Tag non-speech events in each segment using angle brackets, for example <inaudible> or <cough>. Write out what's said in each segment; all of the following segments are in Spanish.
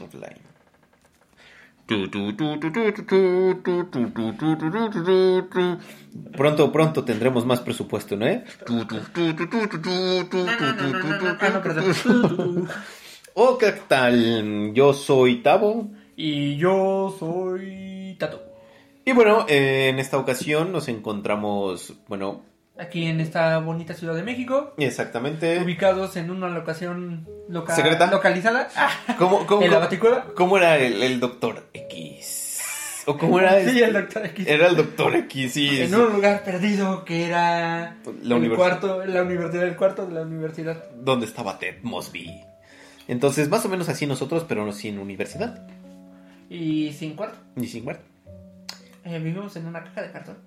offline. Pronto, pronto tendremos más presupuesto, ¿no? Oh, ¿qué tal? Yo soy Tavo. Y yo soy Tato. Y bueno, eh, en esta ocasión nos encontramos, bueno, Aquí en esta bonita Ciudad de México. exactamente. Ubicados en una locación loca- ¿Secreta? localizada. <laughs> ¿Cómo, cómo, ¿En la Baticueva? cómo era el, el Doctor X? ¿O cómo era? Sí, este? el Doctor X. Era el Doctor X, sí. En sí. un lugar perdido que era La el cuarto, la universidad, el cuarto de la universidad. Donde estaba Ted Mosby. Entonces, más o menos así nosotros, pero no sin universidad. Y sin cuarto. Ni sin muerte. Eh, vivimos en una caja de cartón.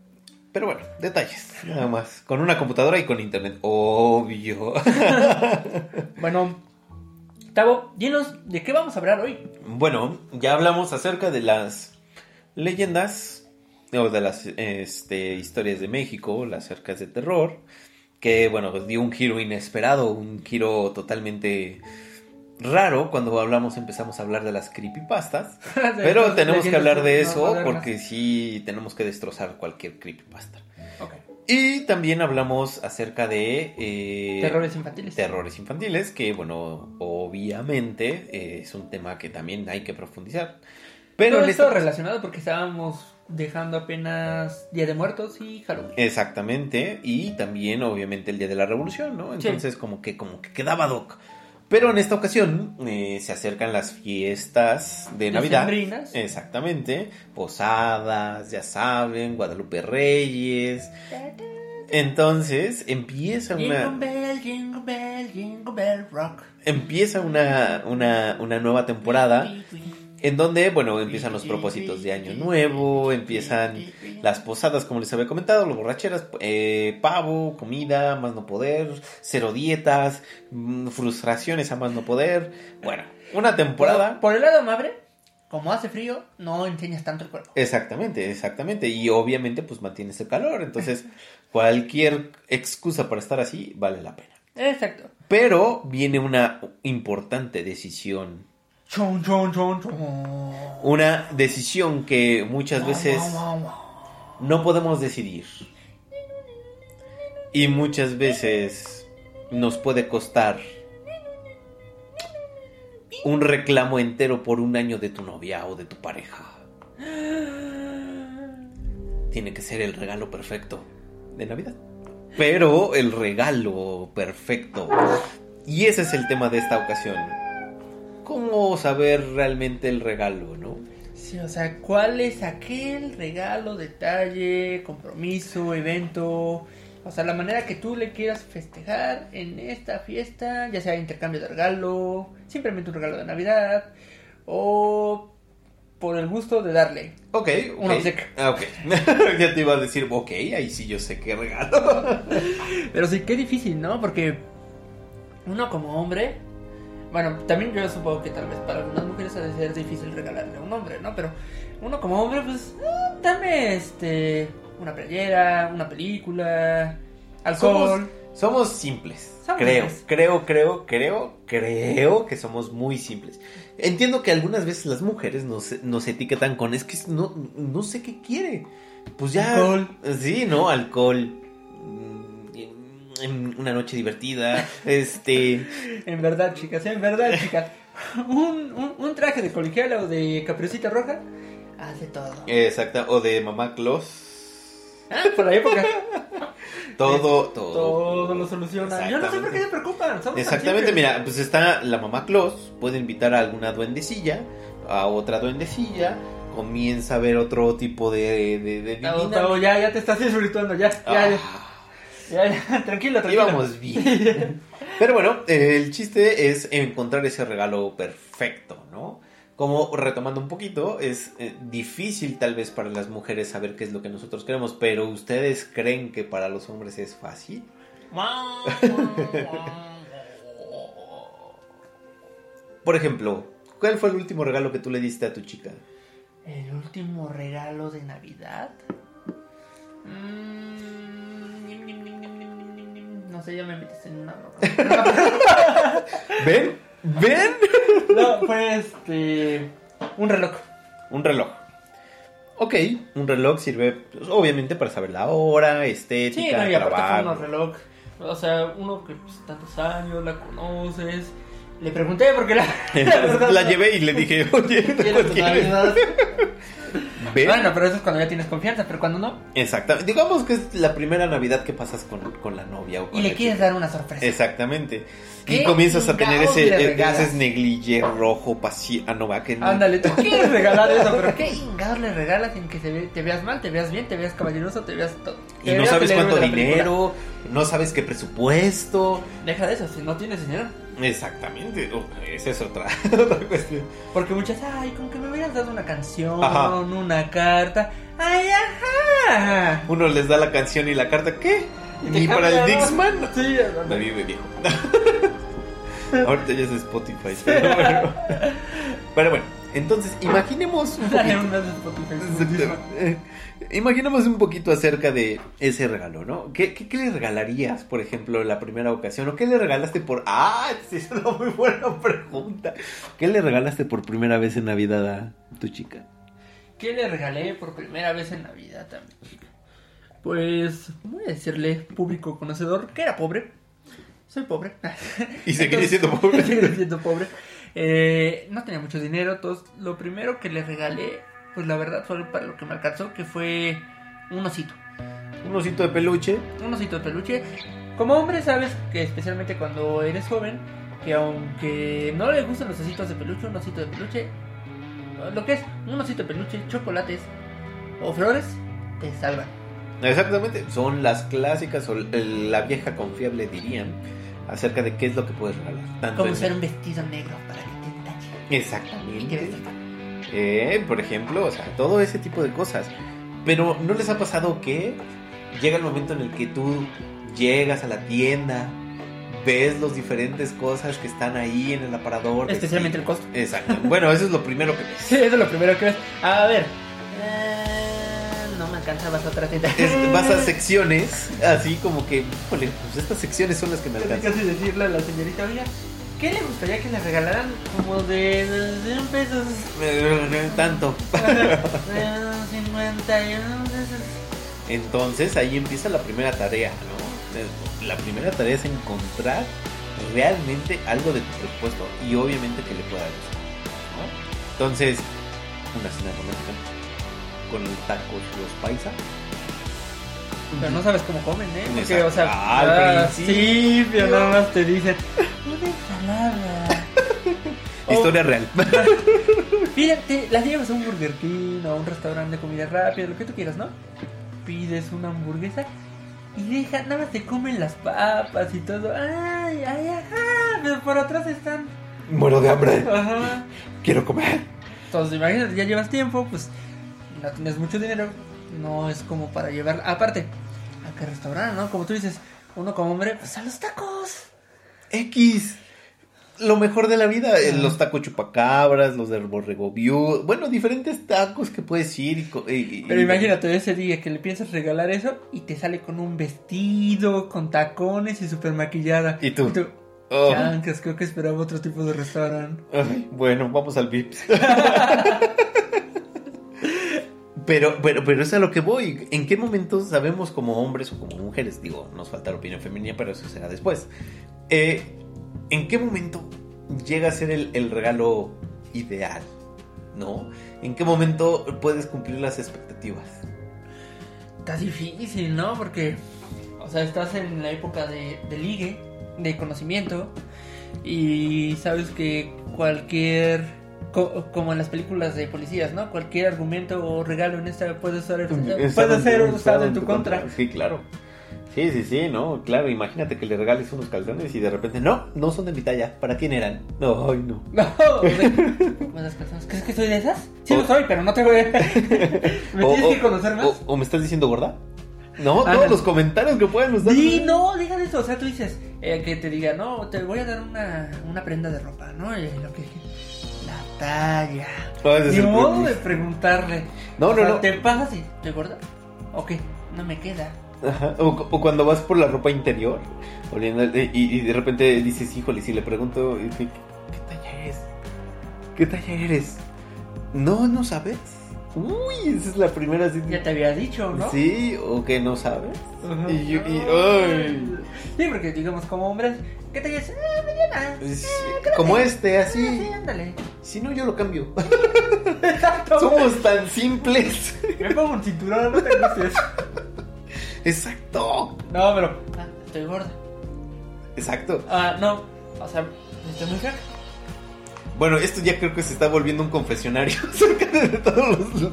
Pero bueno, detalles, nada más. Con una computadora y con internet. Obvio. <laughs> Bueno, Tavo, dinos de qué vamos a hablar hoy. bueno, ya hablamos acerca de las leyendas o de las este, historias de México, las cercas de terror. Que bueno, dio un giro inesperado, un giro totalmente raro cuando hablamos, empezamos a hablar de las creepypastas. <laughs> Pero Entonces, tenemos que hablar de eso porque sí tenemos que destrozar cualquier creepypasta. Y también hablamos acerca de... eh, Terrores infantiles. terrores infantiles, que bueno, obviamente eh, es un tema que también hay que profundizar. Pero Todo esto esta- relacionado porque estábamos dejando apenas Día de Muertos y Halloween. Exactamente, y también obviamente el Día de la Revolución, ¿no? Sí. Entonces como que como que quedaba doc. Pero en esta ocasión eh, se acercan las fiestas de Navidad. Exactamente, posadas, ya saben, Guadalupe Reyes. Entonces empieza Jingle una bell, jingle bell, jingle bell rock. empieza una, una, una nueva temporada en donde, bueno, empiezan los propósitos de año nuevo, empiezan las posadas, como les había comentado, las borracheras, eh, pavo, comida, más no poder, cero dietas, mm, frustraciones a más no poder. Bueno, una temporada. Por, por el lado amable, como hace frío, no enseñas tanto el cuerpo. Exactamente, exactamente. Y obviamente, pues mantienes el calor. Entonces, <laughs> cualquier excusa para estar así vale la pena. Exacto. Pero viene una importante decisión. Chon, chon, chon, chon. Una decisión que muchas veces no podemos decidir. Y muchas veces nos puede costar un reclamo entero por un año de tu novia o de tu pareja. Tiene que ser el regalo perfecto de Navidad. Pero el regalo perfecto. Y ese es el tema de esta ocasión. ¿Cómo saber realmente el regalo, no? Sí, o sea, ¿cuál es aquel regalo, detalle, compromiso, evento? O sea, la manera que tú le quieras festejar en esta fiesta, ya sea intercambio de regalo, simplemente un regalo de Navidad, o por el gusto de darle. Ok, Un ok. obsequio. Ah, ok. <laughs> ya te iba a decir, ok, ahí sí yo sé qué regalo. <laughs> Pero sí, qué difícil, ¿no? Porque uno como hombre, bueno, también yo supongo que tal vez para algunas mujeres ha de ser difícil regalarle a un hombre, ¿no? Pero uno como hombre, pues, eh, dame este, una playera, una película, alcohol. Somos, somos simples. Somos creo, simples. creo, creo, creo, creo que somos muy simples. Entiendo que algunas veces las mujeres nos, nos etiquetan con es que no, no sé qué quiere. Pues ya. Alcohol. Sí, ¿no? Alcohol. Una noche divertida. Este. <laughs> En verdad, chicas, en verdad, chicas. Un, un, un traje de colegiala o de caperucita roja hace todo. Exacta. O de mamá Claus. Ah, por la época. Todo, todo. Todo lo soluciona. Yo no sé por qué se preocupan. somos Exactamente, mira, pues está la mamá Claus, puede invitar a alguna duendecilla, a otra duendecilla, comienza a ver otro tipo de, de, de ya, ya te estás disfrutando, ya, ya, ya, Ah, ya, <laughs> ya, tranquilo, tranquilo. íbamos bien. <laughs> Pero bueno, eh, el chiste es encontrar ese regalo perfecto, ¿no? Como retomando un poquito, es eh, difícil tal vez para las mujeres saber qué es lo que nosotros queremos, pero ¿ustedes creen que para los hombres es fácil? <laughs> Por ejemplo, ¿cuál fue el último regalo que tú le diste a tu chica? El último regalo de Navidad. Mm, No sé, ya me metiste en una broma. <laughs> ¿Ven? ¿Ven? No, fue este. Un reloj. Un reloj. Ok, un reloj sirve pues, obviamente para saber la hora, estética, Sí, no, y aparte fue trabajo. un reloj. O sea, uno que pues, tantos años la conoces. Le pregunté porque la. <laughs> <laughs> la verdad, la llevé y le dije, oye, ¿Quieres ¿cuál tu quieres? <laughs> Bueno, pero eso es cuando ya tienes confianza, pero cuando no. Exactamente. Digamos que es la primera Navidad que pasas con, con la novia o con Y le quieres chica. dar una sorpresa. Exactamente. ¿Qué Y comienzas a tener ese, le ese negligé rojo, pasi ah, no va que no. Ándale, tú <laughs> quieres regalar eso, pero ¿qué le regalas en que te veas mal, te veas bien, te veas caballeroso, te veas todo? Y no sabes cuánto dinero, no sabes qué presupuesto. Deja de eso, si no tienes dinero. Exactamente. Oh, esa es otra, <laughs> otra cuestión. Porque muchas, ay, con que me hubieras dado una canción, Ajá. una carta. Ay, ajá. Uno les da la canción y la carta, ¿qué? Ni para el ¿no? Dixman. Sí, Me vive viejo. <laughs> Ahorita ya es Spotify. Pero bueno. Pero bueno, entonces imaginemos un <laughs> Dale poquito. Exactamente. Imaginemos un poquito acerca de ese regalo, ¿no? ¿Qué, qué, qué le regalarías, por ejemplo, la primera ocasión? ¿O qué le regalaste por... Ah, es una muy buena pregunta. ¿Qué le regalaste por primera vez en Navidad a tu chica? ¿Qué le regalé por primera vez en Navidad a mi chica? Pues voy a decirle, público conocedor, que era pobre. Soy pobre. Y seguiré siendo pobre. <laughs> Seguiré siendo pobre. Eh, no tenía mucho dinero, entonces lo primero que le regalé, pues la verdad fue para lo que me alcanzó, que fue un osito. Un osito de peluche. Un osito de peluche. Como hombre sabes que especialmente cuando eres joven, que aunque no le gustan los ositos de peluche, un osito de peluche, lo que es un osito de peluche, chocolates o flores, te salvan. Exactamente, son las clásicas o la vieja confiable dirían acerca de qué es lo que puedes regalar. Tanto Como en- usar un vestido negro para que te Exactamente. Eh, por ejemplo, o sea, todo ese tipo de cosas. Pero ¿no les ha pasado que llega el momento en el que tú llegas a la tienda, ves los diferentes cosas que están ahí en el aparador? Especialmente el costo. Exacto. Bueno, eso es lo primero que ves. <laughs> Sí, eso es lo primero que ves. A ver. eh, no me alcanza, vas a otra tienda. Es- vas a <laughs> secciones, así como que, híjole, pues estas secciones son las que me alcanzan. casi decirle a la señorita, oiga, ¿qué le gustaría que le regalaran como de, de, de un pesos? <laughs> Tanto. De 51 pesos. Entonces ahí empieza la primera tarea, ¿no? La primera tarea es encontrar realmente algo de tu presupuesto y obviamente que le pueda gustar, ¿no? Entonces, una cena romántica con el tacos los paisa. Pero no sabes cómo comen, ¿eh? Porque, o sea, Ah, al principio. sí, nada más te dicen una ensalada. <laughs> Historia real. <laughs> Fíjate, las llevas a un Burger King o a un restaurante de comida rápida, lo que tú quieras, ¿no? Pides una hamburguesa y deja, nada más te comen las papas y todo. Ay, ay, ajá, pero por atrás están. Muero de hambre. Ajá. Quiero comer. Entonces, imagínate, ya llevas tiempo, pues no tienes mucho dinero, no es como para llevar. Aparte, ¿a qué restaurante, no? Como tú dices, uno como hombre, pues a los tacos. X. Lo mejor de la vida, eh, los tacos chupacabras, los de borrego viudo, bueno, diferentes tacos que puedes ir y... y- y- Pero imagínate ese día que le piensas regalar eso y te sale con un vestido, con tacones y super maquillada. ¿Y tú? Oh. Chancas, creo que esperaba otro tipo de restaurante. Ay, bueno, vamos al Vips. <laughs> pero, pero, pero es a lo que voy. ¿En qué momento sabemos como hombres o como mujeres? Digo, nos falta la opinión femenina, pero eso será después. Eh, ¿En qué momento llega a ser el, el regalo ideal? ¿No? ¿En qué momento puedes cumplir las expectativas? Está difícil, ¿no? Porque, o sea, estás en la época de, de ligue, de conocimiento, y sabes que cualquier, co- como en las películas de policías, ¿no? Cualquier argumento o regalo en esta puede ser, puede ser usado en tu contra. Sí, claro. Sí, sí, sí, no, claro, imagínate que le regales unos calzones y de repente, no, no son de mi talla, ¿para quién eran? No, ay, no. <laughs> No, personas. ¿Crees que soy de esas? Sí lo soy, pero no te voy a... ¿Me O- tienes o- que conocer más? O, o me estás diciendo gorda? No, Ah, todos no. los comentarios que pueden usar. Sí, no, de eso. O sea, tú dices eh, que te diga, no, te voy a dar una, una prenda de ropa, ¿no? Y lo que la talla. Ese es Ni modo de preguntarle. No, O no, sea, no. Te pasas y te gorda. Ok, no me queda. Ajá, O, o cuando vas por la ropa interior oliendo, y, y de repente dices, híjole, si le pregunto, ¿qué, qué talla es? ¿Qué talla eres? No, no sabes. Uy, esa es la primera así. Ya te había dicho, ¿no? Sí, o que no sabes. Ajá. Y yo, y, ay. Sí, porque digamos, como hombres, ¿qué te dices? Ah, mediana. Sí, Ah, quédate. como este, Ah, así. sí, ándale. Si no, yo lo cambio. <laughs> <laughs> Exacto. Somos tan simples. Me pongo un cinturón, no te gustes. Exacto. No, pero. Ah, estoy gorda. Exacto. Ah, no. O sea, estoy muy flaca. Bueno, esto ya creo que se está volviendo un confesionario <laughs> acerca de todos los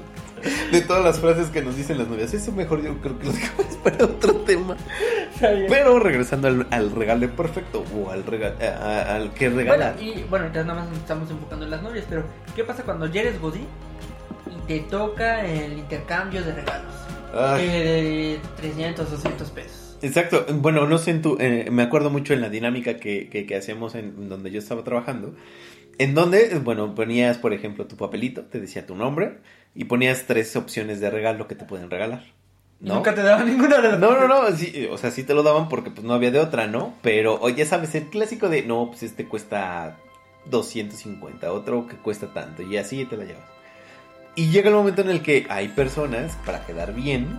de todas las frases que nos dicen las novias. Eso mejor yo creo que lo dejamos <laughs> para otro tema. Pero regresando al, al regalo perfecto o al rega- a- a- al que regalar. Bueno, y bueno, ya nada más nos estamos enfocando en las novias, pero ¿qué pasa cuando ya eres godín y te toca el intercambio de regalos? Eh, de 300, 200 pesos. Exacto. Bueno, no sé en tu, eh, me acuerdo mucho en la dinámica que, que, que hacíamos en donde yo estaba trabajando. En donde, bueno, ponías, por ejemplo, tu papelito, te decía tu nombre y ponías tres opciones de regalo que te pueden regalar. Nunca te daban ninguna de las No, no, no, sí, o sea, sí te lo daban porque pues no había de otra, ¿no? Pero o ya sabes, el clásico de, no, pues este cuesta 250, otro que cuesta tanto, y así te la llevas. Y llega el momento en el que hay personas, para quedar bien,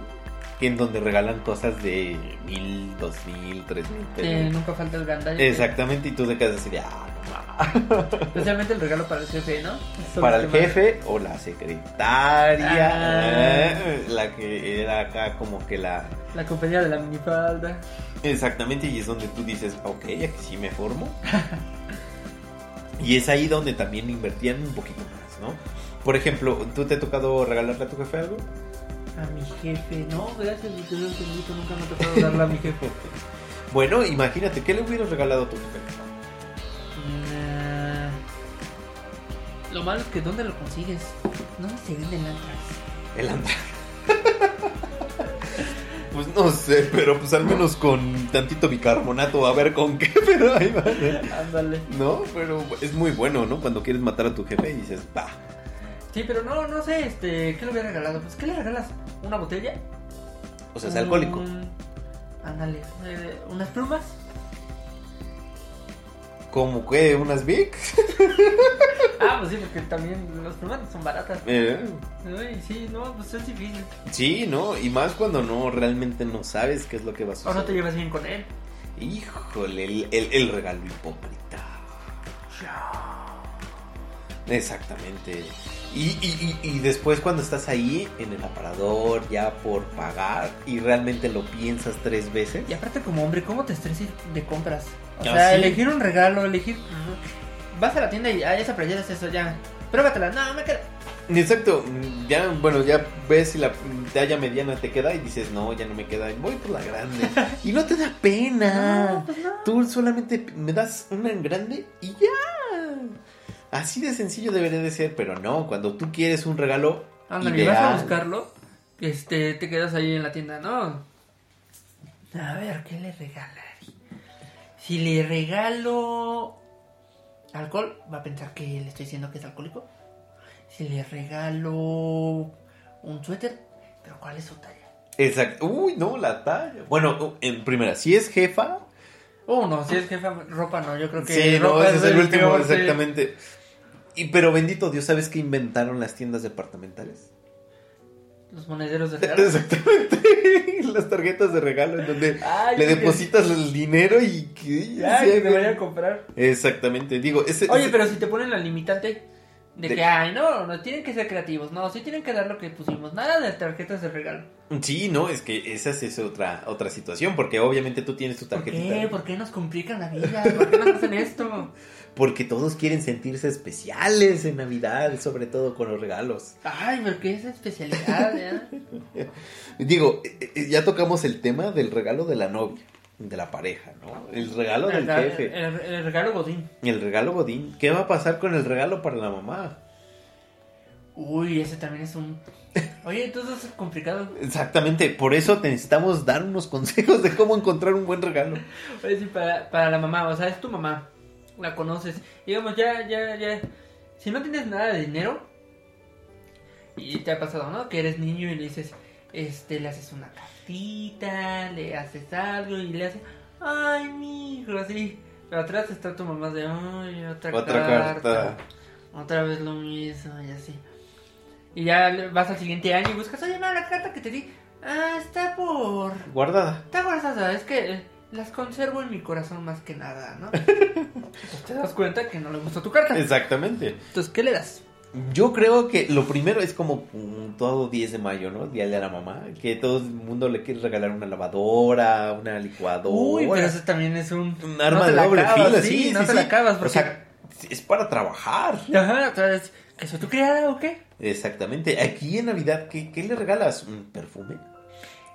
en donde regalan cosas de mil, dos mil, tres mil pesos. nunca falta el gandalla. Exactamente, y tú te quedas así de, ah, no ma". <laughs> Especialmente el regalo para el jefe, ¿no? Son Para el jefe o la secretaria, Ah. la que era acá como que la... La compañía de la minifalda. Exactamente, y es donde tú dices, ok, aquí sí me formo. <laughs> y es ahí donde también invertían un poquito más, ¿no? Por ejemplo, ¿tú te ha tocado regalarle a tu jefe algo? A mi jefe, no, gracias, mi querido Angelito, nunca me ha tocado darle a mi jefe. <laughs> Bueno, imagínate, ¿qué le hubieras regalado a tu jefe? Nah. Lo malo es que ¿dónde lo consigues? No se venden antras. El Andra. <laughs> pues no sé, pero pues al menos con tantito bicarbonato, a ver con qué, <laughs> pero ahí va. Ándale. No, pero es muy bueno, ¿no? Cuando quieres matar a tu jefe y dices, va. Sí, pero no, no sé, este, ¿qué le hubiera regalado? Pues, ¿qué le regalas? ¿Una botella? O sea, es alcohólico. Un- Ándale, eh, ¿unas plumas? ¿Como que unas Vic? <laughs> Ah, pues sí, porque también las plumas son baratas. Eh, Uy, sí, no, pues es difícil. Sí, ¿no? Y más cuando no realmente no sabes qué es lo que va a O suceder. no te llevas bien con él. Híjole, el, el- el regalo hipócrita. Exactamente. Y, y- y- después cuando estás ahí en el aparador ya por pagar y realmente lo piensas tres veces. Y aparte como hombre, ¿cómo te estresas de compras? O Ah, sea, sí. elegir un regalo, elegir... Vas a la tienda y, ah, esa playera es eso, ya. Pruébatela, no, me queda... Exacto, ya, bueno, ya ves si la talla mediana te queda y dices, no, ya no me queda, voy por la grande. <laughs> Y no te da pena. No, pues no. Tú solamente me das una en grande y ya. Así de sencillo debería de ser, pero no, cuando tú quieres un regalo Ándale, y vas a ideal. buscarlo, este, te quedas ahí en la tienda, ¿no? A ver, ¿qué le regalaría? Si le regalo alcohol, va a pensar que le estoy diciendo que es alcohólico. Si le regalo un suéter, pero ¿cuál es su talla? Exacto. Uy, no, la talla. Bueno, en primera, si es jefa, Oh, no, si es jefa, ropa no, yo creo que sí, no, ropa ese es el último, peor, sí. Y pero bendito Dios, ¿sabes qué inventaron las tiendas departamentales? Los monederos de <laughs> regalo. Exactamente. <laughs> Las tarjetas de regalo en donde Ay, le depositas el dinero y que Ay, sí, que te vayan a comprar. Exactamente. Digo, ese Oye, ese- pero si te ponen la limitante de, De- que, ay, no, no tienen que ser creativos, no, sí tienen que dar lo que pusimos, nada de tarjetas de regalo. Sí, no, es que esa es, otra otra situación, porque obviamente tú tienes tu ¿Por tarjetita. qué? ¿Por qué nos complican la vida? ¿Por qué nos hacen esto? Porque todos quieren sentirse especiales en Navidad, sobre todo con los regalos. Ay, pero qué es especialidad, ¿ya? <laughs> Digo, eh, eh, ya tocamos el tema del regalo de la novia, de la pareja, ¿no? El regalo del El, el- jefe, el- el regalo Godín. el regalo Godín. ¿Qué va a pasar con el regalo para la mamá? Uy, ese también es un... Oye, entonces es complicado. Exactamente, por eso te necesitamos dar unos consejos de cómo encontrar un buen regalo. Oye, sí, para, para la mamá, o sea, es tu mamá, la conoces. Digamos, ya, ya, ya. Si no tienes nada de dinero, y te ha pasado, ¿no? Que eres niño y le dices, este, le haces una cartita, le haces algo y le haces, ay, mi hijo, así. Pero atrás está tu mamá de, ay, otra, Otra carta. carta. otra vez lo mismo y así. Y ya vas al siguiente año y buscas, oye, no, la carta que te di, ah, está por... Guardada. Está guardada, es que las conservo en mi corazón más que nada, ¿no? Entonces <laughs> te das cuenta que no le gustó tu carta. Exactamente. Entonces, ¿qué le das? Yo creo que lo primero es como mm, todo 10 de mayo, ¿no? Día de la mamá. Que todo el mundo le quiere regalar una lavadora, una licuadora. Uy, pero eso también es un... Un arma no de doble acabas, filo, sí, sí, no sí, te sí. la acabas porque... O sea, es para trabajar. Ajá, entonces, ¿que soy tu criada o qué? Exactamente. Aquí en Navidad, ¿qué, qué le regalas? ¿Un perfume?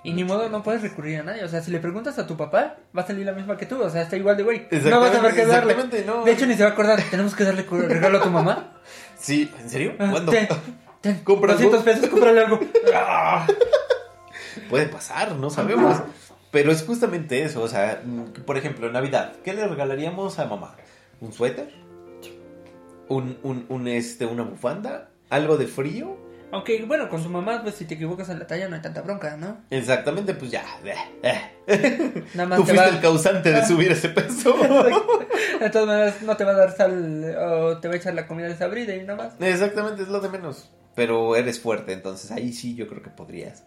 Y ni modo, no puedes recurrir a nadie. O sea, si le preguntas a tu papá, va a salir la misma que tú. O sea, está igual de güey. No vas a ver qué darle. No. De hecho, ni se va a acordar. Tenemos que darle regalo a tu mamá. <laughs> Sí, ¿en serio? Ah, ¿Cuándo? Ten, ten, ¿Compras 200 algo? pesos, cómprale algo. <laughs> Puede pasar, no sabemos. Pero es justamente eso, o sea, por ejemplo, Navidad, ¿qué le regalaríamos a mamá? ¿Un suéter? ¿Un, un, un, este, una bufanda? ¿Algo de frío? Aunque, bueno, con su mamá, pues si te equivocas en la talla no hay tanta bronca, ¿no? Exactamente, pues ya. eh, eh. Nada más Tú te fuiste va... el causante de subir ese peso. De todas maneras, no te va a dar sal o te va a echar la comida desabrida y nada más. Exactamente, es lo de menos. Pero eres fuerte, entonces ahí sí yo creo que podrías.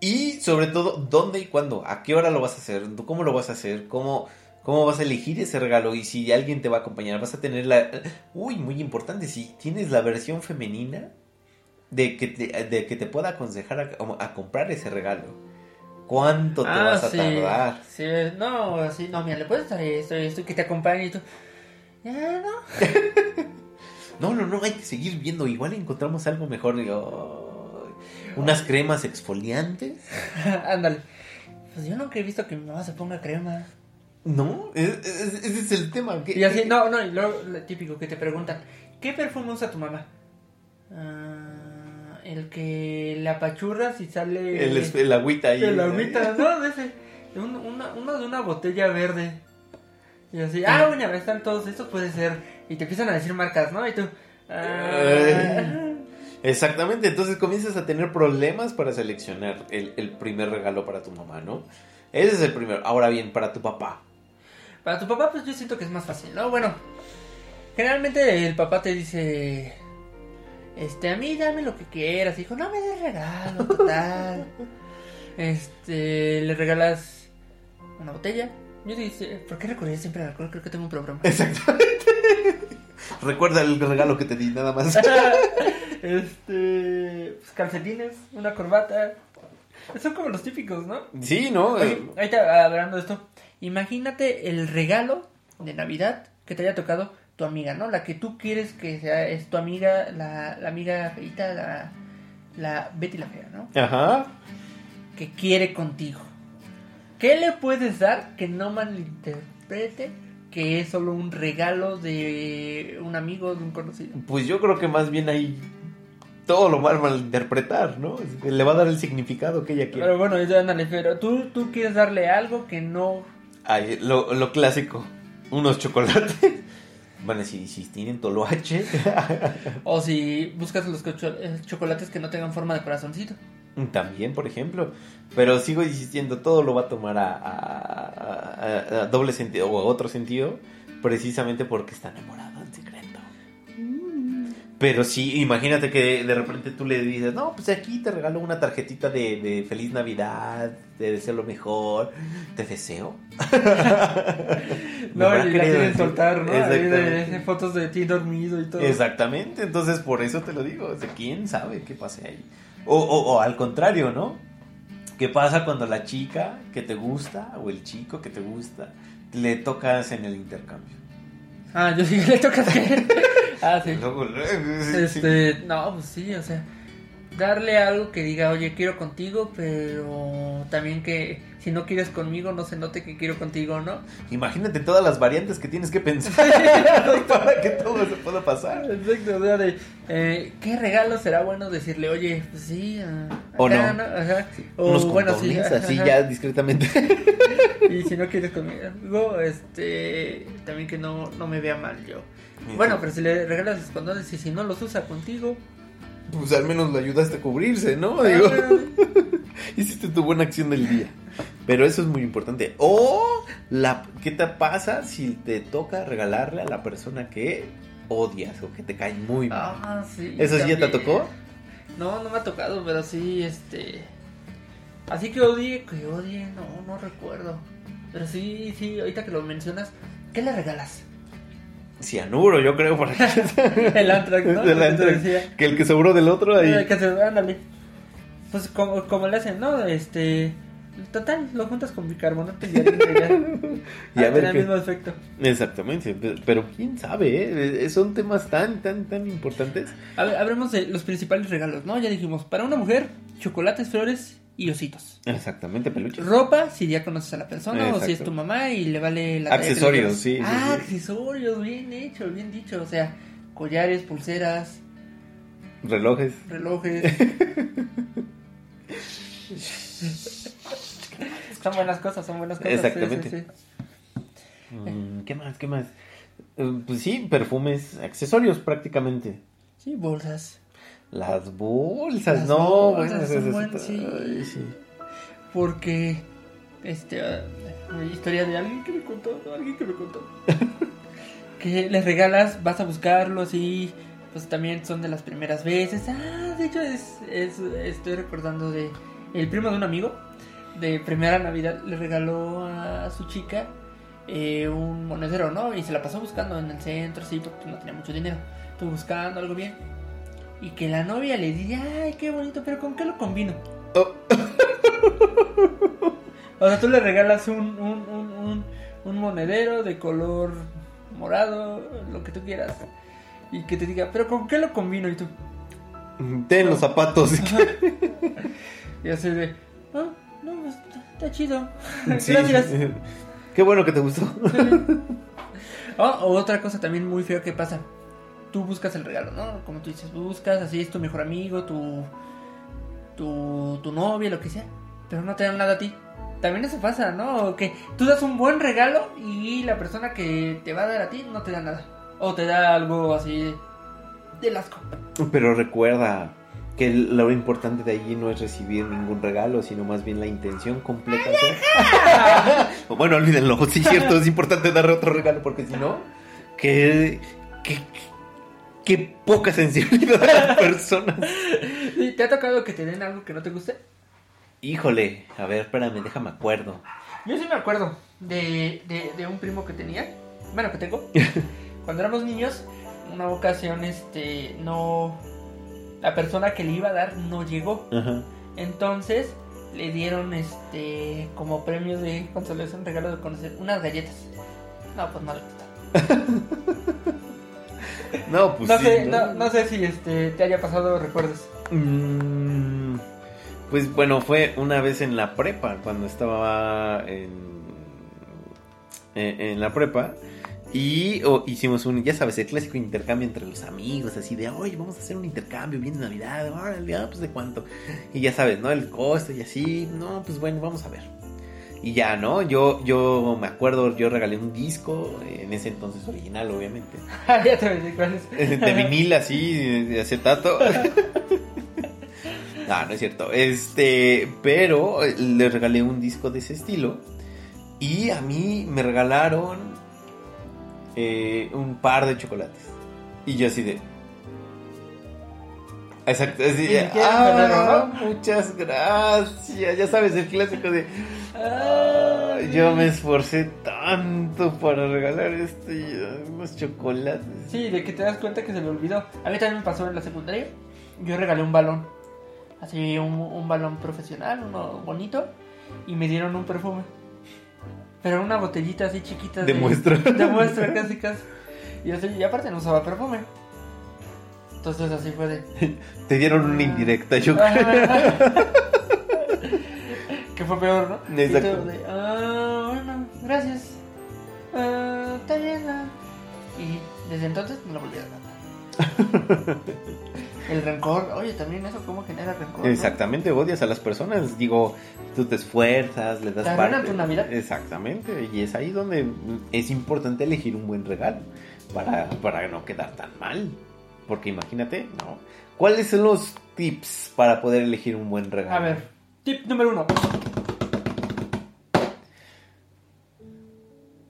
Y sobre todo, ¿dónde y cuándo? ¿A qué hora lo vas a hacer? ¿Cómo lo vas a hacer? ¿Cómo, cómo vas a elegir ese regalo? Y si alguien te va a acompañar, vas a tener la... Uy, muy importante, si tienes la versión femenina de que te, de que te pueda aconsejar a, a comprar ese regalo. ¿Cuánto te vas a sí. tardar? Sí, no, así, no, mira, le puedes dar esto, esto, que te acompañe y tú. Ya, no. <laughs> No, no, no, hay que seguir viendo. Igual encontramos algo mejor. Digo, unas cremas exfoliantes. <laughs> Ándale. Pues yo nunca he visto que mi mamá se ponga crema. No, es- es- ese es el tema. ¿qué- Y así, qué- no, no, y luego lo típico que te preguntan, ¿qué perfume usa tu mamá? Ah, el que la apachurras y sale... El, el agüita ahí. El agüita, no, de ese. de un- una, uno de una botella verde. Y así, ah, bueno, están todos estos, puede ser. Y te empiezan a decir marcas, ¿no? Y tú, ah, Exactamente, entonces comienzas a tener problemas para seleccionar el, el primer regalo para tu mamá, ¿no? Ese es el primero. Ahora bien, para tu papá. Para tu papá, pues yo siento que es más fácil, ¿no? Bueno, generalmente el papá te dice, este, a mí dame lo que quieras. Hijo, no me des regalo, total. <laughs> este, le regalas una botella. Yo dice, ¿por qué recurrir siempre al alcohol? Creo que tengo un problema. Exactamente. <laughs> Recuerda el regalo que te di, nada más. <laughs> este, pues calcetines, una corbata. Son como los típicos, ¿no? Sí, ¿no? Oye, ahorita hablando de esto, imagínate el regalo de Navidad que te haya tocado tu amiga, ¿no? La que tú quieres que sea, es tu amiga, la, la amiga feita, la, la Betty la fea, ¿no? Ajá. Que quiere contigo. ¿Qué le puedes dar que no malinterprete que es solo un regalo de un amigo, de un conocido? Pues yo creo que más bien ahí todo lo va a malinterpretar, ¿no? Le va a dar el significado que ella quiere. Pero bueno, ya ándale, pero tú, tú quieres darle algo que no... Ay, lo, lo clásico, unos chocolates. Bueno, si, si tienen toloache. <laughs> O si buscas los eh, chocolates que no tengan forma de corazoncito. También, por ejemplo. Pero sigo insistiendo, todo lo va a tomar a, a- a- a doble sentido o a otro sentido, precisamente porque está enamorado en secreto. Pero sí, imagínate que de repente tú le dices, no, pues aquí te regalo una tarjetita de, de feliz Navidad, te deseo lo mejor, te deseo. No, y la quieren soltar, ¿no? De fotos de ti dormido y todo. Exactamente, entonces por eso te lo digo, o sea, quién sabe qué pase ahí. O, o, o al contrario, ¿no? ¿Qué pasa cuando la chica que te gusta o el chico que te gusta le tocas en el intercambio? Ah, yo sí <laughs> le tocas. Ah, sí. Luego, luego, sí, sí. Este, no, pues sí, o sea, darle algo que diga, oye, quiero contigo, pero también que si no quieres conmigo, no se note que quiero contigo, ¿no? Imagínate todas las variantes que tienes que pensar <laughs> <laughs> para que todo eso pueda pasar. Exacto, o sea, de, eh, ¿qué regalo será bueno decirle, oye, pues sí, ah, O no. Ajá. O Unos bueno, sí, así ajá. ya discretamente. <laughs> Y si no quieres conmigo, este, también que no, no me vea mal yo. Bueno, pero si le regalas los condones y si no los usa contigo, Pues al menos lo ayudaste a cubrirse, ¿no? Digo, ah, <laughs> hiciste tu buena acción del día. Pero eso es muy importante. O, la, ¿qué te pasa si te toca regalarle a la persona que odias o que te caen muy mal. Ah, sí. ¿Eso sí ya te también. tocó? No, no me ha tocado, pero sí, este. Así que odie, que odie, no, no recuerdo. Pero sí, sí, ahorita que lo mencionas, ¿qué le regalas? Cianuro, yo creo. Por <laughs> El Antrax, ¿no? El que Antrax. Que el que sobró del otro ahí. Que se- ándale. Pues como, como le hacen, ¿no? Este. Total, lo juntas con bicarbonato y ya. <laughs> Y a ver tiene el mismo efecto. Exactamente, pe- pero quién sabe, ¿eh? son temas tan, tan, tan importantes. A ver, hablemos de los principales regalos, ¿no? Ya dijimos, para una mujer, chocolates, flores y ositos. Exactamente, peluches. Ropa, si ya conoces a la persona, o si es tu mamá y le vale la Accesorios, sí, sí, Ah, sí. accesorios, bien hecho, bien dicho. O sea, collares, pulseras, Relojes. relojes. <laughs> son buenas cosas, son buenas cosas. Exactamente. sí, sí. Mm, ¿Qué más? ¿Qué más? Eh, Pues sí, perfumes, accesorios prácticamente. Sí, bolsas. Las bolsas, Las no, bolsas bueno, son eso- buenas, sí. ay, sí. Porque, este, ah, historia de alguien que me contó, ¿no? alguien que me contó. <laughs> que les regalas, vas a buscarlos y pues también son de las primeras veces. Ah, de hecho es, es- estoy recordando de el primo de un amigo de primera Navidad le regaló a su chica eh, un monedero, ¿no? Y se la pasó buscando en el centro, sí, porque no tenía mucho dinero. Estuvo buscando algo bien. Y que la novia le diga, ay, qué bonito, pero ¿con qué lo combino? Oh. <laughs> O sea, tú le regalas un, un, un, monedero de color morado, lo que tú quieras. Y que te diga, pero ¿con qué lo combino? Y tú, Ten los zapatos. <laughs> y así de, no, no, pues, está, chido. <laughs> Sí. Gracias. Qué bueno que te gustó. Oh, otra cosa también muy feo que pasa. Tú buscas el regalo, ¿no? Como tú dices, buscas, así es tu mejor amigo, tu, tu, tu novia, lo que sea. Pero no te dan nada a ti. También eso pasa, ¿no? Que tú das un buen regalo y la persona que te va a dar a ti no te da nada. O te da algo así del asco. Pero recuerda que lo importante de allí no es recibir ningún regalo, sino más bien la intención completa. <laughs> bueno, olvídenlo, sí es cierto, es importante darle otro regalo porque si no, que, que, que poca sensibilidad a las <laughs> personas. ¿Y ¿Te ha tocado que te den algo que no te guste? Híjole, a ver, espérame, déjame acuerdo. Yo sí me acuerdo de, de, de un primo que tenía, bueno, que tengo. <laughs> Cuando éramos niños, una ocasión, este, no, la persona que le iba a dar no llegó. Ajá. Entonces, le dieron, este, como premio de consolación, regalo de conocer, unas galletas. No, pues no le gustaron. <laughs> <laughs> No, pues no, sí, sé, no, no sé si, este, te haya pasado recuerdos. Mm, Pues bueno, fue una vez en la prepa, cuando estaba en, en, en la prepa. Y hicimos un, ya sabes, el clásico intercambio entre los amigos, así de, oye, vamos a hacer un intercambio, viene Navidad, órale, ah, pues de cuánto. Y ya sabes, ¿no? El costo y así, no, pues bueno, vamos a ver. Y ya, ¿no? Yo, yo me acuerdo, yo regalé un disco, en ese entonces original, obviamente. <laughs> ya te es. <laughs> de vinil así, de acetato. <laughs> no, no es cierto. Este, pero eh, le regalé un disco de ese estilo. Y a mí me regalaron eh, un par de chocolates. Y yo así de. Exacto, así ah, bueno, muchas gracias. Ya sabes, el clásico de. Ah, "Ay, yo me esforcé tanto para regalar este y unos chocolates. Sí, de que te das cuenta que se le olvidó. A mí también me pasó en la secundaria. Yo regalé un balón. Así, un, un balón profesional, uno bonito. Y me dieron un perfume. Pero una botellita así chiquita. De muestra. De muestra, casi, casi. Y, así, y aparte no usaba perfume. Entonces así fue de... <laughs> Te dieron una indirecta, yo creo. <laughs> que fue peor, ¿no? Exacto. Y de, ah, bueno, gracias. Ah, está bien. ah". Y desde entonces no lo volví a ganar. <laughs> El rencor, oye, también eso cómo genera rencor. ¿no? Exactamente, odias a las personas. Digo, tú te esfuerzas, le das Te parte. tu Navidad. Exactamente, y es ahí donde es importante elegir un buen regalo para, para no quedar tan mal. Porque imagínate, ¿no? ¿Cuáles son los tips para poder elegir un buen regalo? A ver, tip número uno.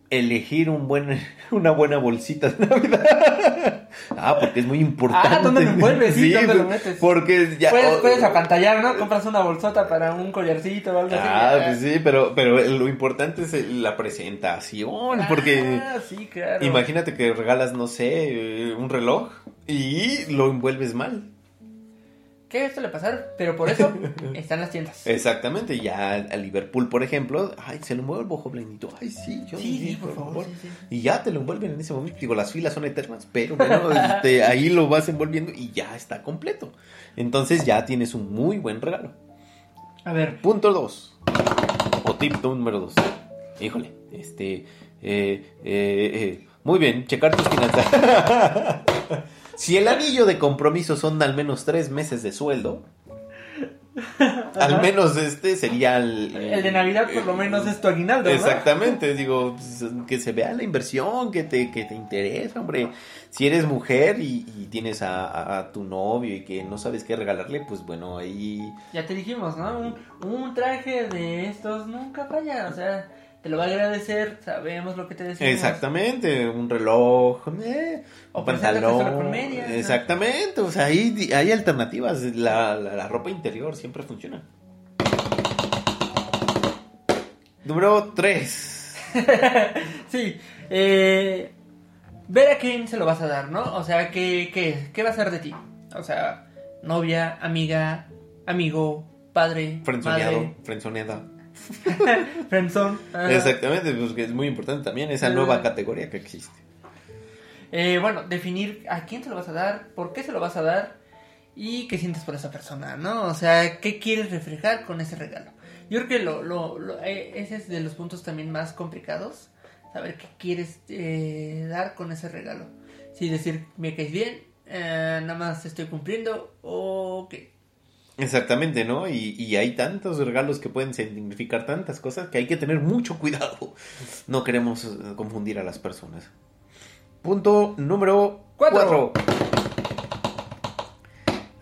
Elegir un buen, <laughs> una buena bolsita de Navidad. <laughs> Ah, porque es muy importante. Ah, ¿dónde lo envuelves? Sí, ¿dónde lo metes? Porque ya... Puedes, oh, puedes apantallar, ¿no? Compras una bolsota para un collarcito o algo así. Ah, pues sí, pero, pero lo importante es la presentación, porque Ah, sí, claro. imagínate que regalas, no sé, un reloj y lo envuelves mal. ¿Qué esto le pasar? Pero por eso <laughs> están las tiendas. Exactamente, ya a Liverpool, por ejemplo, ay, se lo envuelvo, jovenito, ay, sí, yo Sí, sí, por favor. sí, sí. Y ya te lo envuelven en ese momento. Digo, las filas son eternas, pero bueno, este, <laughs> ahí lo vas envolviendo y ya está completo. Entonces ya tienes un muy buen regalo. A ver, Punto 2. O tip número 2. Híjole, este. eh, eh, eh, muy bien, checar tus finanzas. <laughs> si el anillo de compromiso son al menos tres meses de sueldo, <laughs> al menos este sería el. el de Navidad por lo menos es tu aguinaldo, ¿no? Exactamente, digo, pues, que se vea la inversión, que te, que te interesa, hombre. Si eres mujer y, y tienes a, a- a tu novio y que no sabes qué regalarle, pues bueno, ahí Ya te dijimos, ¿no? Un, un traje de estos nunca falla, o sea, te lo va a agradecer, sabemos lo que te decimos. Exactamente, un reloj, eh, O un pantalón. ¿no? Exactamente, o sea, hay, hay alternativas. La, la, la ropa interior siempre funciona. Número 3. <laughs> Sí, eh, ver a quién se lo vas a dar, ¿no? O sea, ¿qué, qué, qué va a ser de ti? O sea, novia, amiga, amigo, padre, Frenzoneado, madre, frenzoneada. <laughs> friendzone. ajá. Exactamente, porque es muy importante también esa Ah. nueva categoría que existe. Eh, bueno, definir a quién se lo vas a dar, por qué se lo vas a dar y qué sientes por esa persona, ¿no? O sea, qué quieres reflejar con ese regalo. Yo creo que lo, lo, lo- eh, ese es de los puntos también más complicados, saber qué quieres eh, dar con ese regalo. Si decir, me caes bien, eh, nada más estoy cumpliendo o qué. Exactamente, ¿no? Y, y hay tantos regalos que pueden significar tantas cosas que hay que tener mucho <laughs> cuidado. No queremos eh, confundir a las personas. Punto número Cuatro. 4.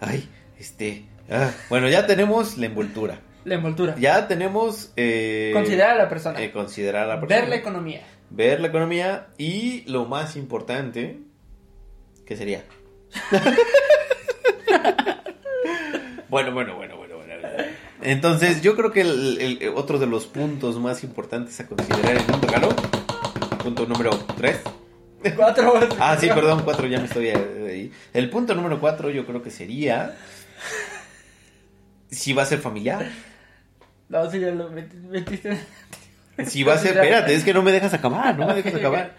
Ay, este. ah, bueno, ya tenemos la envoltura. La envoltura. Ya tenemos. Eh, Considerar a la persona. eh, considerar a la persona. Ver la economía. Ver la economía. Y lo más importante. ¿Qué sería? <laughs> bueno, bueno, bueno, bueno, bueno. Entonces, yo creo que el, el- otro de los puntos más importantes a considerar en un regalo. Punto número 3. Cuatro. Ah, sí, perdón, 4, ya me estoy eh, ahí. El punto número 4 yo creo que sería. Si va a ser familiar. No, sí, ya lo met- metiste. Si va a ser, <laughs> espérate, es que no me dejas acabar, no me dejas <laughs> acabar.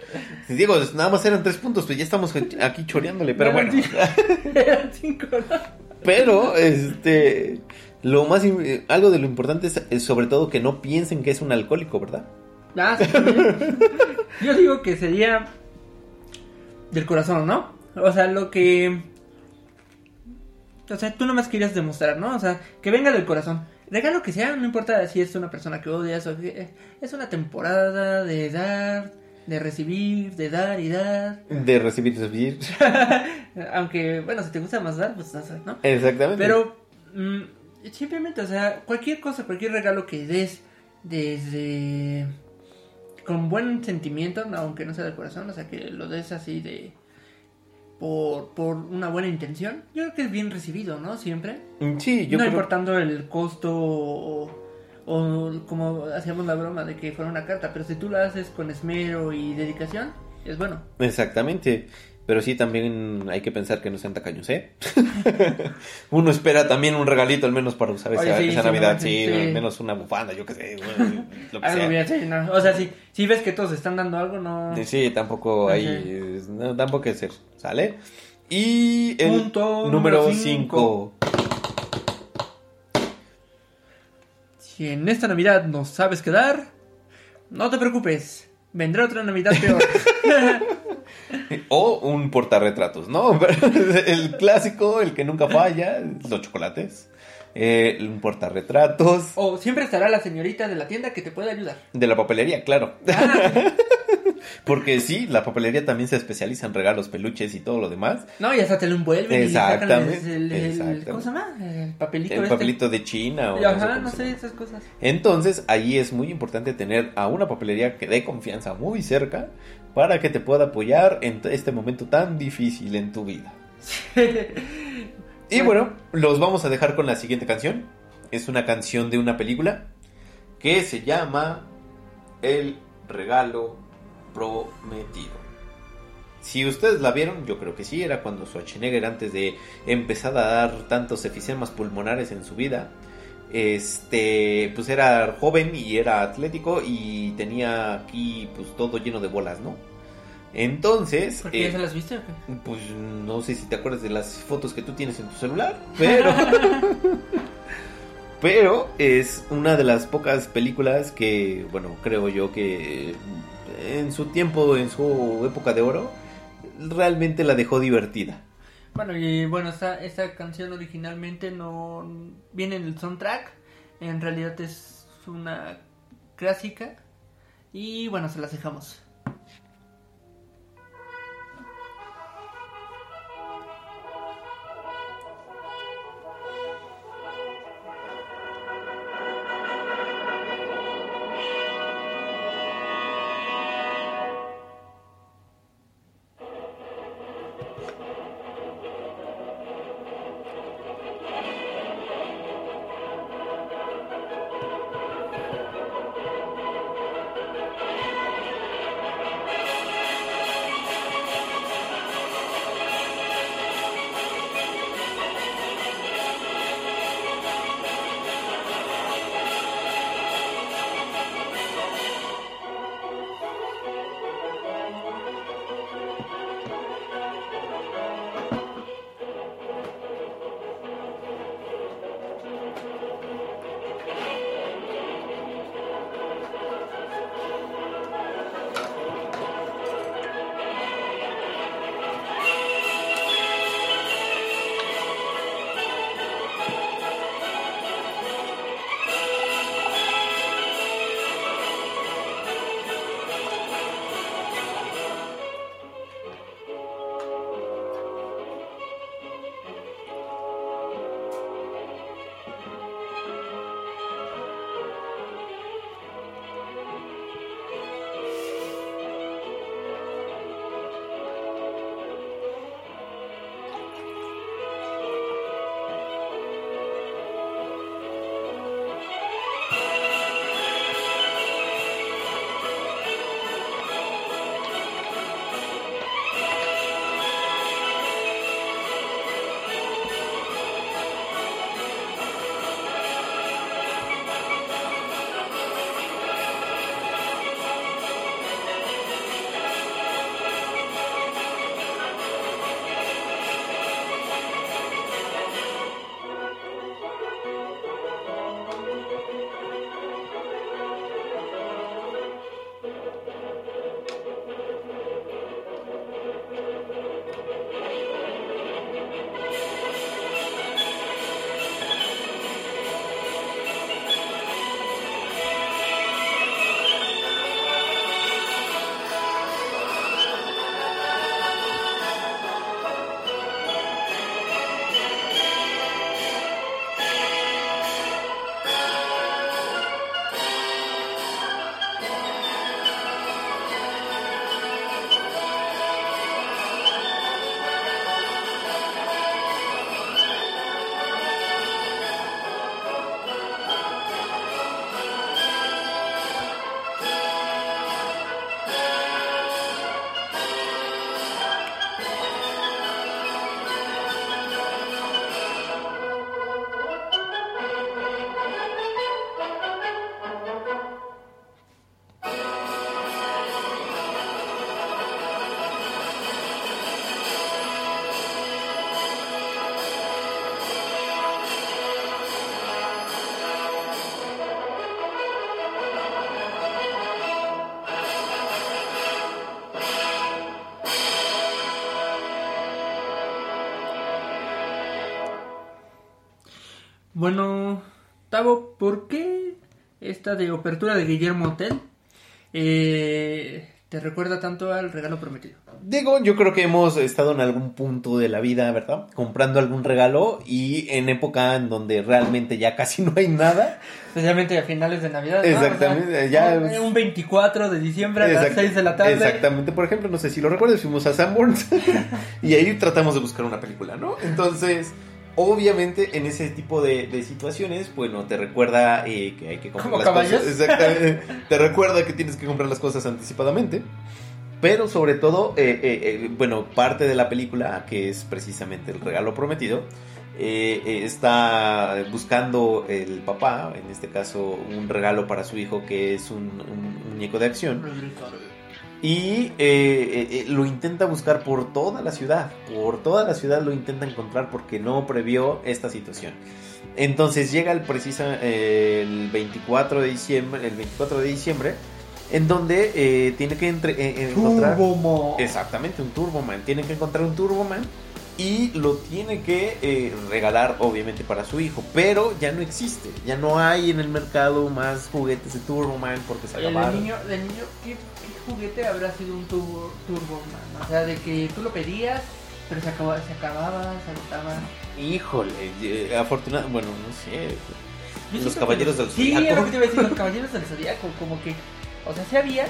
Digo, nada más eran tres puntos, pues ya estamos aquí choreándole, pero bueno. <laughs> Eran cinco, ¿no? Pero, este, lo más, algo de lo importante es, es sobre todo que no piensen que es un alcohólico, ¿verdad? Ah, sí. Yo digo que sería del corazón, ¿no? O sea, lo que... O sea, tú nomás querías demostrar, ¿no? O sea, que venga del corazón. Regalo que sea, no importa si es una persona que odias o que... Es una temporada de dar, de recibir, de dar y dar. De recibir y recibir. <laughs> Aunque, bueno, si te gusta más dar, pues ¿no? Exactamente. Pero mm, simplemente, o sea, cualquier cosa, cualquier regalo que des desde con buen sentimiento, aunque no sea del corazón, o sea, que lo des así de por, por una buena intención, yo creo que es bien recibido, ¿no? Siempre. Mm, Sí, yo no creo importando el costo o, o como hacíamos la broma de que fuera una carta, pero si tú la haces con esmero y dedicación, es bueno. Exactamente. Pero sí, también hay que pensar que no sean tacaños, ¿eh? <laughs> Uno espera también un regalito al menos para usar esa, sí, esa sí, Navidad, sí, sí. al menos una bufanda, yo qué sé, lo que Algo sea. bien, sí, no. O sea, si, si ves que todos están dando algo, no... Sí, tampoco hay, no, tampoco hay que ser, ¿sale? Y el Punto número 5. Si en esta Navidad no sabes qué dar, no te preocupes. Vendrá otra Navidad peor. <laughs> O un portarretratos, ¿no? <laughs> el clásico, el que nunca falla, los chocolates. Eh, un portarretratos. o siempre estará la señorita de la tienda que te puede ayudar. De la papelería, claro. Ah, Porque sí, la papelería también se especializa en regalos, peluches y todo lo demás. no, y hasta te lo envuelven y sacan el, Exactamente, el- exactamente. ¿Cómo se llama? El papelito El este. papelito de China o no sé Ajá, no sé, llama. esas cosas. Entonces, ahí es muy importante tener a una papelería que dé confianza muy cerca para que te pueda apoyar en este momento tan difícil en tu vida. <laughs> y bueno, los vamos a dejar con la siguiente canción. Es una canción de una película que se llama El regalo prometido. Si ustedes la vieron, yo creo que sí, era cuando Schwarzenegger antes de empezar a dar tantos efisemas pulmonares en su vida, este, pues era joven y era atlético y tenía aquí pues todo lleno de bolas, ¿no? Entonces... ¿Por qué ya eh, se las viste o qué? Pues no sé si te acuerdas de las fotos que tú tienes en tu celular, pero... <laughs> pero es una de las pocas películas que, bueno, creo yo que en su tiempo, en su época de oro, realmente la dejó divertida. Bueno, y bueno, esta, canción originalmente no viene en el soundtrack, en realidad es una clásica y bueno, se las dejamos. Esta de apertura de Guillermo Hotel? Eh, te recuerda tanto al regalo prometido? Digo, yo creo que hemos estado en algún punto de la vida, ¿verdad? Comprando algún regalo y en época en donde realmente ya casi <laughs> no hay nada. Especialmente a finales de Navidad. ¿no? Exactamente, O sea, ya- Un 24 de diciembre a las Exact- 6 de la tarde. Exactamente, por ejemplo, no sé si lo recuerdas, fuimos a Sanborns <laughs> <laughs> y ahí tratamos de buscar una película, ¿no? Entonces, obviamente en ese tipo de, de situaciones, bueno, te recuerda eh, que hay que comprar ¿Como las caballos? cosas. Exactamente, te recuerda que tienes que comprar las cosas anticipadamente. Pero sobre todo, eh, eh, eh, bueno, parte de la película, que es precisamente el regalo prometido, eh, eh, está buscando el papá, en este caso, un regalo para su hijo que es un, un muñeco de acción. Y eh, eh, eh, lo intenta buscar por toda la ciudad. Por toda la ciudad lo intenta encontrar porque no previó esta situación. Entonces llega el precisa eh, el 24 de diciembre, el 24 de diciembre, en donde eh, tiene que entre- eh, encontrar Turbomo. exactamente un Turboman. Tiene que encontrar un Turboman y lo tiene que eh, regalar obviamente para su hijo, pero ya no existe, ya no hay en el mercado más juguetes de Turboman porque se acabaron. niño, de niño ¿qué, qué juguete habrá sido un turbo, Turboman? O sea, de que tú lo pedías, pero se acababa, se acababa, se agotaba. Híjole, eh, afortunadamente, bueno, no sé. Yo Los Caballeros que- del Sí, Zodiaco. es lo que te iba a decir, los <laughs> caballeros del zodiaco, como que, o sea, sí había,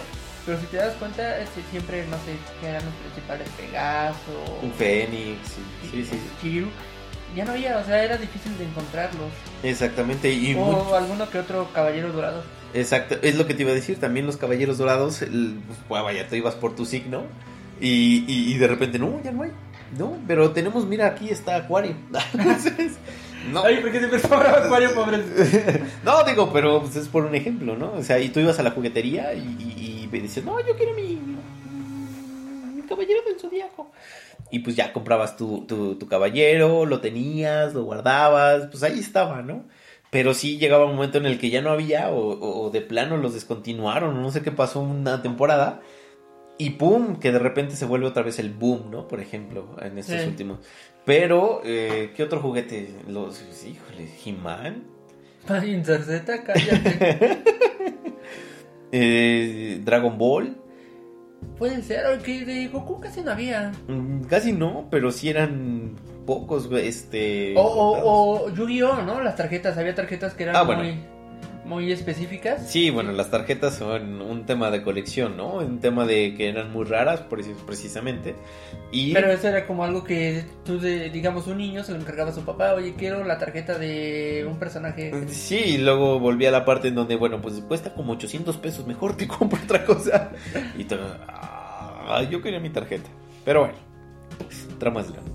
pero si te das cuenta, este, siempre, no sé, que eran los principales, Pegaso, Un Fénix, sí, sí, sí. Chiru, ya no había, o sea, era difícil de encontrarlos. Exactamente, y o mucho- alguno que otro caballero dorado. Exacto, es lo que te iba a decir, también los Caballeros Dorados, el- pues, vaya, tú ibas por tu signo y, y, y de repente, no, ya no hay, no, pero tenemos, mira, aquí está Acuario. <laughs> No. Ay, ¿por qué siempre Acuario, pobre? <laughs> no, digo, pero pues, es por un ejemplo, ¿no? O sea, y tú ibas a la juguetería y, y, dices, no, yo quiero mi, mi caballero del zodiaco. Y pues ya comprabas tu, tu, tu caballero, lo tenías, lo guardabas, pues ahí estaba, ¿no? Pero sí llegaba un momento en el que ya no había, o, o- de plano los descontinuaron, no sé qué pasó una temporada. Y pum, que de repente se vuelve otra vez el boom, ¿no? Por ejemplo, en estos Sí. últimos. Pero, eh, ¿qué otro juguete? Los, híjole, He-Man. Cállate. <laughs> Eh, Dragon Ball. Puede ser, o que de Goku casi no había. Mm, Casi no, pero sí eran pocos, este... O, o, o Yu-Gi-Oh, ¿no? Las tarjetas, había tarjetas que eran Ah, bueno. muy, muy específicas. Sí, bueno, las tarjetas son un tema de colección, ¿no? Un tema de que eran muy raras, por precisamente. Y... Pero eso era como algo que tú, de, digamos, un niño se lo encargaba a su papá. Oye, quiero la tarjeta de un personaje. Sí, y luego volví a la parte en donde, bueno, pues cuesta como 800 pesos, mejor te <laughs> compro otra cosa. Y todo, ah, yo quería mi tarjeta. Pero bueno, tramas niñas.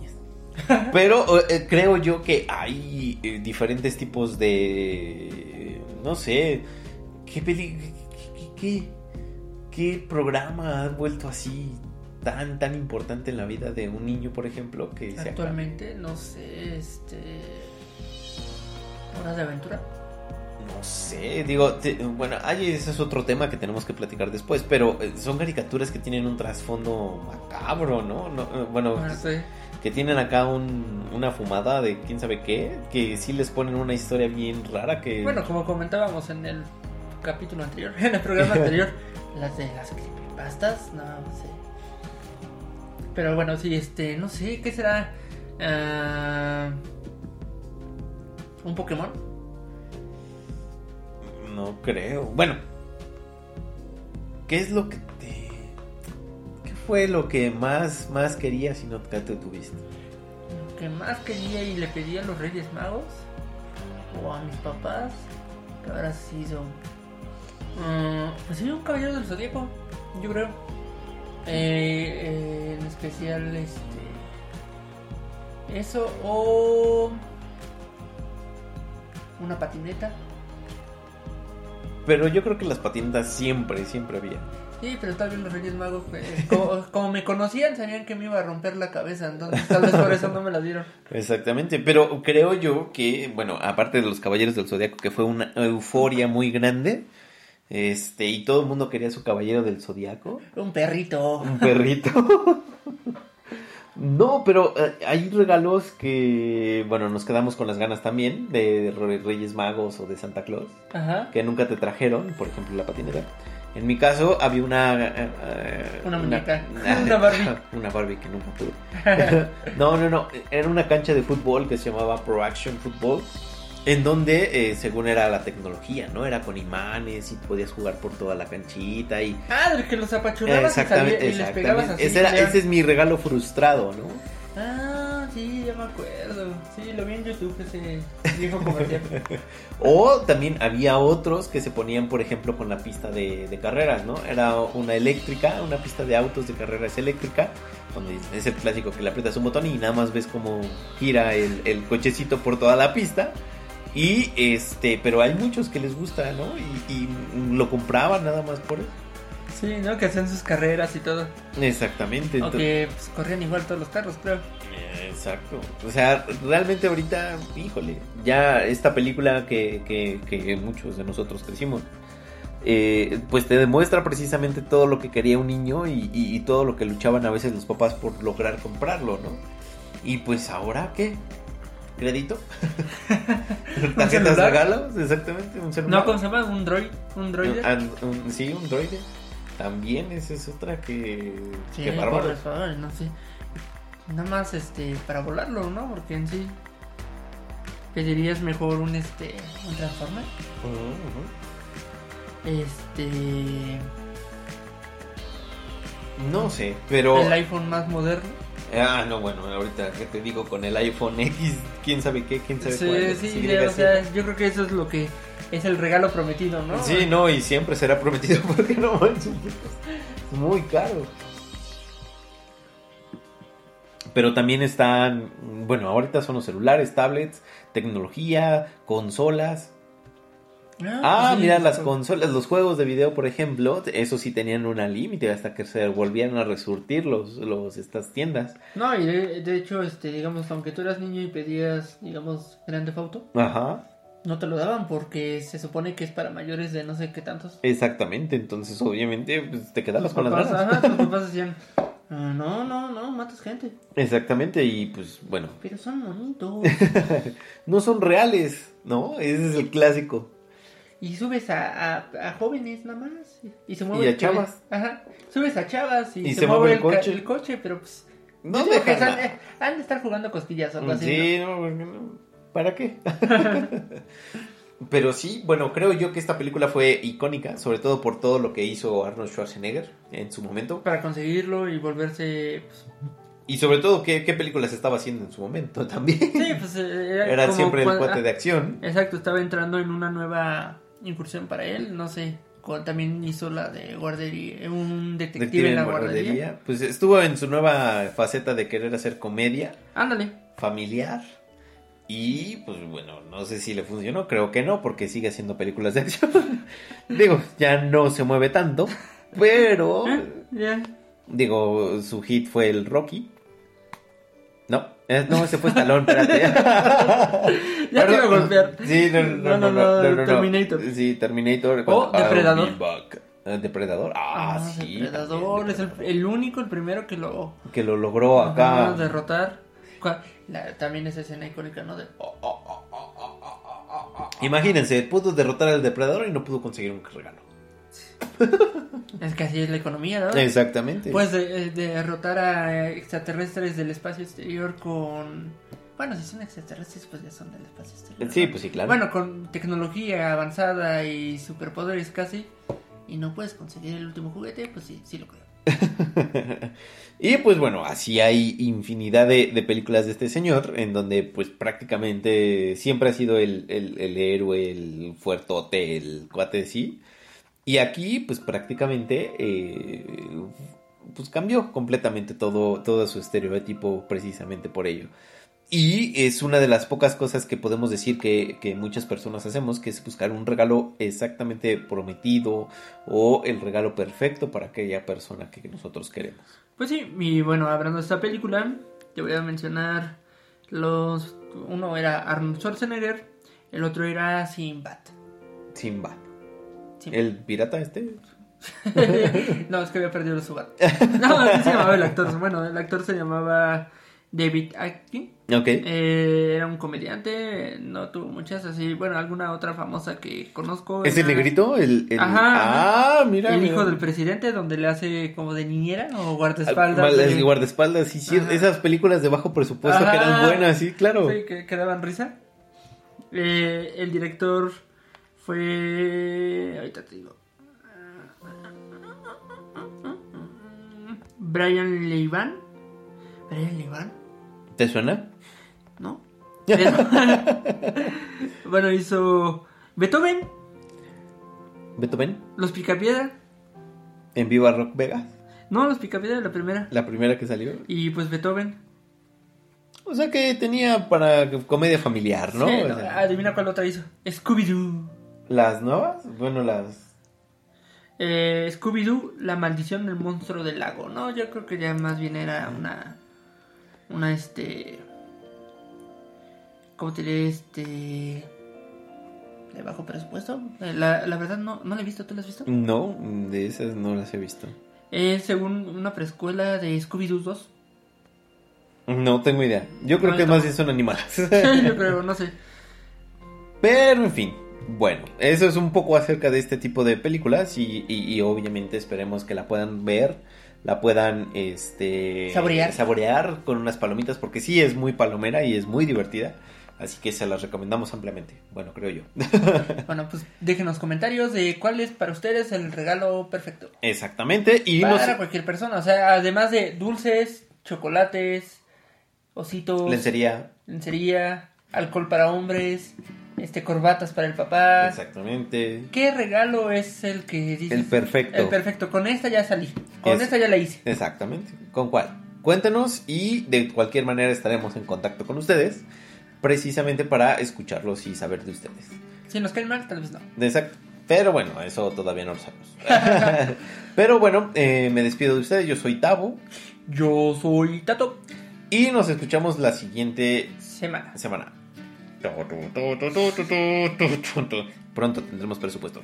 <laughs> Pero eh, creo yo que hay eh, diferentes tipos de, no sé, ¿qué, qué, programa ha vuelto así tan, tan importante en la vida de un niño, por ejemplo, que? Actualmente, no sé, este. Horas de aventura. No sé, digo, te- bueno, ay, ese es otro tema que tenemos que platicar después, pero eh, son caricaturas que tienen un trasfondo macabro, ¿no? No, eh, bueno, No sé. que tienen acá un- una fumada de quién sabe qué, que sí les ponen una historia bien rara que... Bueno, como comentábamos en el capítulo anterior, <laughs> en el programa anterior, <laughs> las de las creepypastas, no, no sé. Pero bueno, sí, este, no sé, ¿qué será? Ah, ¿Un Pokémon? No creo. Bueno, ¿qué es lo que te... ¿Qué fue lo que más, más querías y no te tuviste? Lo que más quería y le pedía a los Reyes Magos o a mis papás, que habrá sido. Mm, pues sí, un caballero del zodíaco, yo creo. Eh, en especial, este. Eso o. Una patineta. Pero yo creo que las patinetas siempre, siempre había. Sí, pero tal vez los Reyes Magos, pues, como, <laughs> como me conocían, sabían que me iba a romper la cabeza, entonces tal vez por eso no me la dieron. Exactamente, pero creo yo que, bueno, aparte de los Caballeros del Zodiaco, que fue una euforia muy grande, este, y todo el mundo quería su Caballero del Zodiaco, Un perrito. un perrito. <laughs> No, pero eh, hay regalos que, bueno, nos quedamos con las ganas también de Re- Reyes Magos o de Santa Claus, Ajá. que nunca te trajeron, por ejemplo, la patineta. En mi caso había una... eh, eh, Una muñeca. <laughs> <laughs> Una Barbie. <laughs> Una Barbie que nunca tuve. no, no, no. Era una cancha de fútbol que se llamaba Pro Action Football. En donde, eh, según era la tecnología, ¿no? Era con imanes y podías jugar por toda la canchita y... Ah, que los apachurrabas y, Exactamente, salía- y les pegabas exactamente. así. Ese, era- ya. ese es mi regalo frustrado, ¿no? Ah, sí, ya me acuerdo. Sí, lo vi en YouTube ese viejo comercial. <laughs> O también había otros que se ponían, por ejemplo, con la pista de, de carreras, ¿no? Era una eléctrica, una pista de autos de carreras eléctrica, donde es el clásico que le aprietas un botón y nada más ves cómo gira el, el cochecito por toda la pista. Y este, pero hay muchos que les gusta, ¿no? Y, y lo compraban nada más por eso. Sí, ¿no? Que hacían sus carreras y todo. Exactamente. entonces- Aunque pues, corrían igual todos los carros, creo. Exacto. O sea, realmente ahorita, híjole, ya esta película que, que, que muchos de nosotros crecimos, eh, pues te demuestra precisamente todo lo que quería un niño y, y- y todo lo que luchaban a veces los papás por lograr comprarlo, ¿no? Y pues ahora, ¿qué? ¿Crédito? <laughs> <laughs> ¿Tarjetas de regalos? Exactamente, un celular. No, ¿cómo se llama? ¿Un droid? ¿Un droide? Un- un- sí, un droide. También esa es otra que... Sí, que bárbaro. no sé. Nada más este para volarlo, ¿no? Porque en sí pedirías mejor un este un Transformer. Este No sé, pero... el iPhone más moderno. Ah, no, bueno, ahorita que te digo con el iPhone X, quién sabe qué, quién sabe Sí, cuál. sí, Sí, ya, o sea, yo creo que eso es lo que es el regalo prometido, ¿no? Sí, no, y siempre será prometido <laughs> porque no manches, es muy caro. Pero también están, bueno, ahorita son los celulares, tablets, tecnología, consolas. Ah, pues sí, mira, las con- consolas, los juegos de video, por ejemplo, eso sí tenían una límite hasta que se volvieran a resurtir los, los, estas tiendas. No, y de, de hecho, este, digamos, aunque tú eras niño y pedías, digamos, Grand Theft Auto, Ajá. no te lo daban porque se supone que es para mayores de no sé qué tantos. Exactamente, entonces obviamente pues, te quedabas con las ganas. ajá, tus papás <laughs> decían, "Ah, no, no, no, matas gente, Exactamente, y pues bueno, pero son bonitos. <laughs> no son reales, ¿no? Ese es el clásico. Y subes a, a, a jóvenes nada más. Y, se mueve Y a el- chavas. Ajá. Subes a chavas y, Y se, se mueve mueve el, coche. el coche, pero pues. No digo que han, eh, han de estar jugando cosquillas o algo así. Sí, no, no, ¿para qué? <laughs> Pero sí, bueno, creo yo que esta película fue icónica, sobre todo por todo lo que hizo Arnold Schwarzenegger en su momento. Para conseguirlo y volverse. Pues, Y sobre todo, ¿qué, qué películas estaba haciendo en su momento <laughs> también? sí, pues. eh, Era, Era siempre el cuate ah, de acción. Exacto, estaba entrando en una nueva incursión para él. No sé. También hizo la de guardería. Un detective, Detective en la guardería. guardería. Pues estuvo en su nueva faceta de querer hacer comedia. Ándale. familiar. Y pues bueno, no sé si le funcionó, creo que no, porque sigue haciendo películas de acción. <laughs> digo, ya no se mueve tanto, pero Eh, ya. digo, su hit fue el Rocky. No, eh, no, ese fue Stallone, espérate. <laughs> ya quiero golpear. Sí, no, no, no, no, Terminator. Sí, Terminator. O oh, Depredador. Eh, depredador. Ah, ah sí. Depredador es el, único, el primero que lo... Que lo logró acá. derrotar. también esa escena icónica, ¿no? De... Imagínense, pudo derrotar al depredador y no pudo conseguir un regalo. Es que así es la economía, ¿no? Exactamente. Puedes de- eh, derrotar a extraterrestres del espacio exterior con... Bueno, si son extraterrestres, pues ya son del espacio exterior. Sí, ¿no? pues sí, claro. Bueno, con tecnología avanzada y superpoderes casi, y no puedes conseguir el último juguete, pues sí, sí lo creo. <laughs> y pues bueno, así hay infinidad de, de películas de este señor, en donde pues prácticamente siempre ha sido el, el- el héroe, el fuertote, el cuate sí. Y aquí pues prácticamente eh, pues cambió completamente todo, todo su estereotipo precisamente por ello. Y es una de las pocas cosas que podemos decir que, que muchas personas hacemos, que es buscar un regalo exactamente prometido o el regalo perfecto para aquella persona que nosotros queremos. Pues sí, y bueno, hablando de esta película, te voy a mencionar los... Uno era Arnold Schwarzenegger, el otro era Sinbad. Simba. ¿El pirata este? <laughs> no, es que había perdido su gato. No, así se llamaba el actor. Bueno, el actor se llamaba David Atkin. Ok. Eh, era un comediante, no tuvo muchas así, bueno, alguna otra famosa que conozco. ¿Es el negrito? El, el- Ajá, Ah, mira. El mira. hijo del presidente, donde le hace como de niñera o guardaespaldas. de- guardaespaldas, sí, sí, esas películas de bajo presupuesto que eran buenas, sí, claro. Sí, que, que daban risa. Eh, el director fue. Ahorita te digo. Brian Leivan. Brian Leivan, ¿Te suena? ¿no? <laughs> Bueno, hizo Beethoven, Beethoven, Los Picapiedra. en Viva Rock Vegas, No, Los Picapiedra, la primera. la primera que salió. Y pues Beethoven. O sea que tenía para comedia familiar, ¿no? Sí, O no, sea, adivina cuál otra hizo. Scooby-Doo. ¿Las nuevas? Bueno, las... Eh, Scooby-Doo, la maldición del monstruo del lago. No, yo creo que ya más bien era una. Una este. ¿Cómo te diré? Este. De bajo presupuesto. Eh, La, la verdad no, no la he visto, ¿tú la has visto? No, de esas no las he visto. Es según una preescuela de Scooby-Doo 2. No tengo idea. Yo creo No, que más bien son animales. <laughs> yo creo, no sé. Pero en fin, bueno, eso es un poco acerca de este tipo de películas y, y- y obviamente esperemos que la puedan ver, la puedan este Saborear. saborear con unas palomitas porque sí es muy palomera y es muy divertida, así que se las recomendamos ampliamente. Bueno, creo yo. <laughs> Bueno, pues déjenos comentarios de cuál es para ustedes el regalo perfecto. Exactamente y para nos cualquier persona. O sea, además de dulces, chocolates, ositos. lencería lencería, alcohol para hombres, este corbatas para el papá. exactamente. ¿Qué regalo es el que dices? El perfecto. El perfecto. Con esta ya salí. Con Es- esta ya la hice. Exactamente. ¿Con cuál? Cuéntenos y de cualquier manera estaremos en contacto con ustedes precisamente para escucharlos y saber de ustedes. Si nos caen mal, tal vez no. Exacto. Pero bueno, eso todavía no lo sabemos. <laughs> Pero bueno, eh, me despido de ustedes. Yo soy Tabo. Yo soy Tato. Y nos escuchamos la siguiente Semana. semana. Pronto tendremos presupuesto.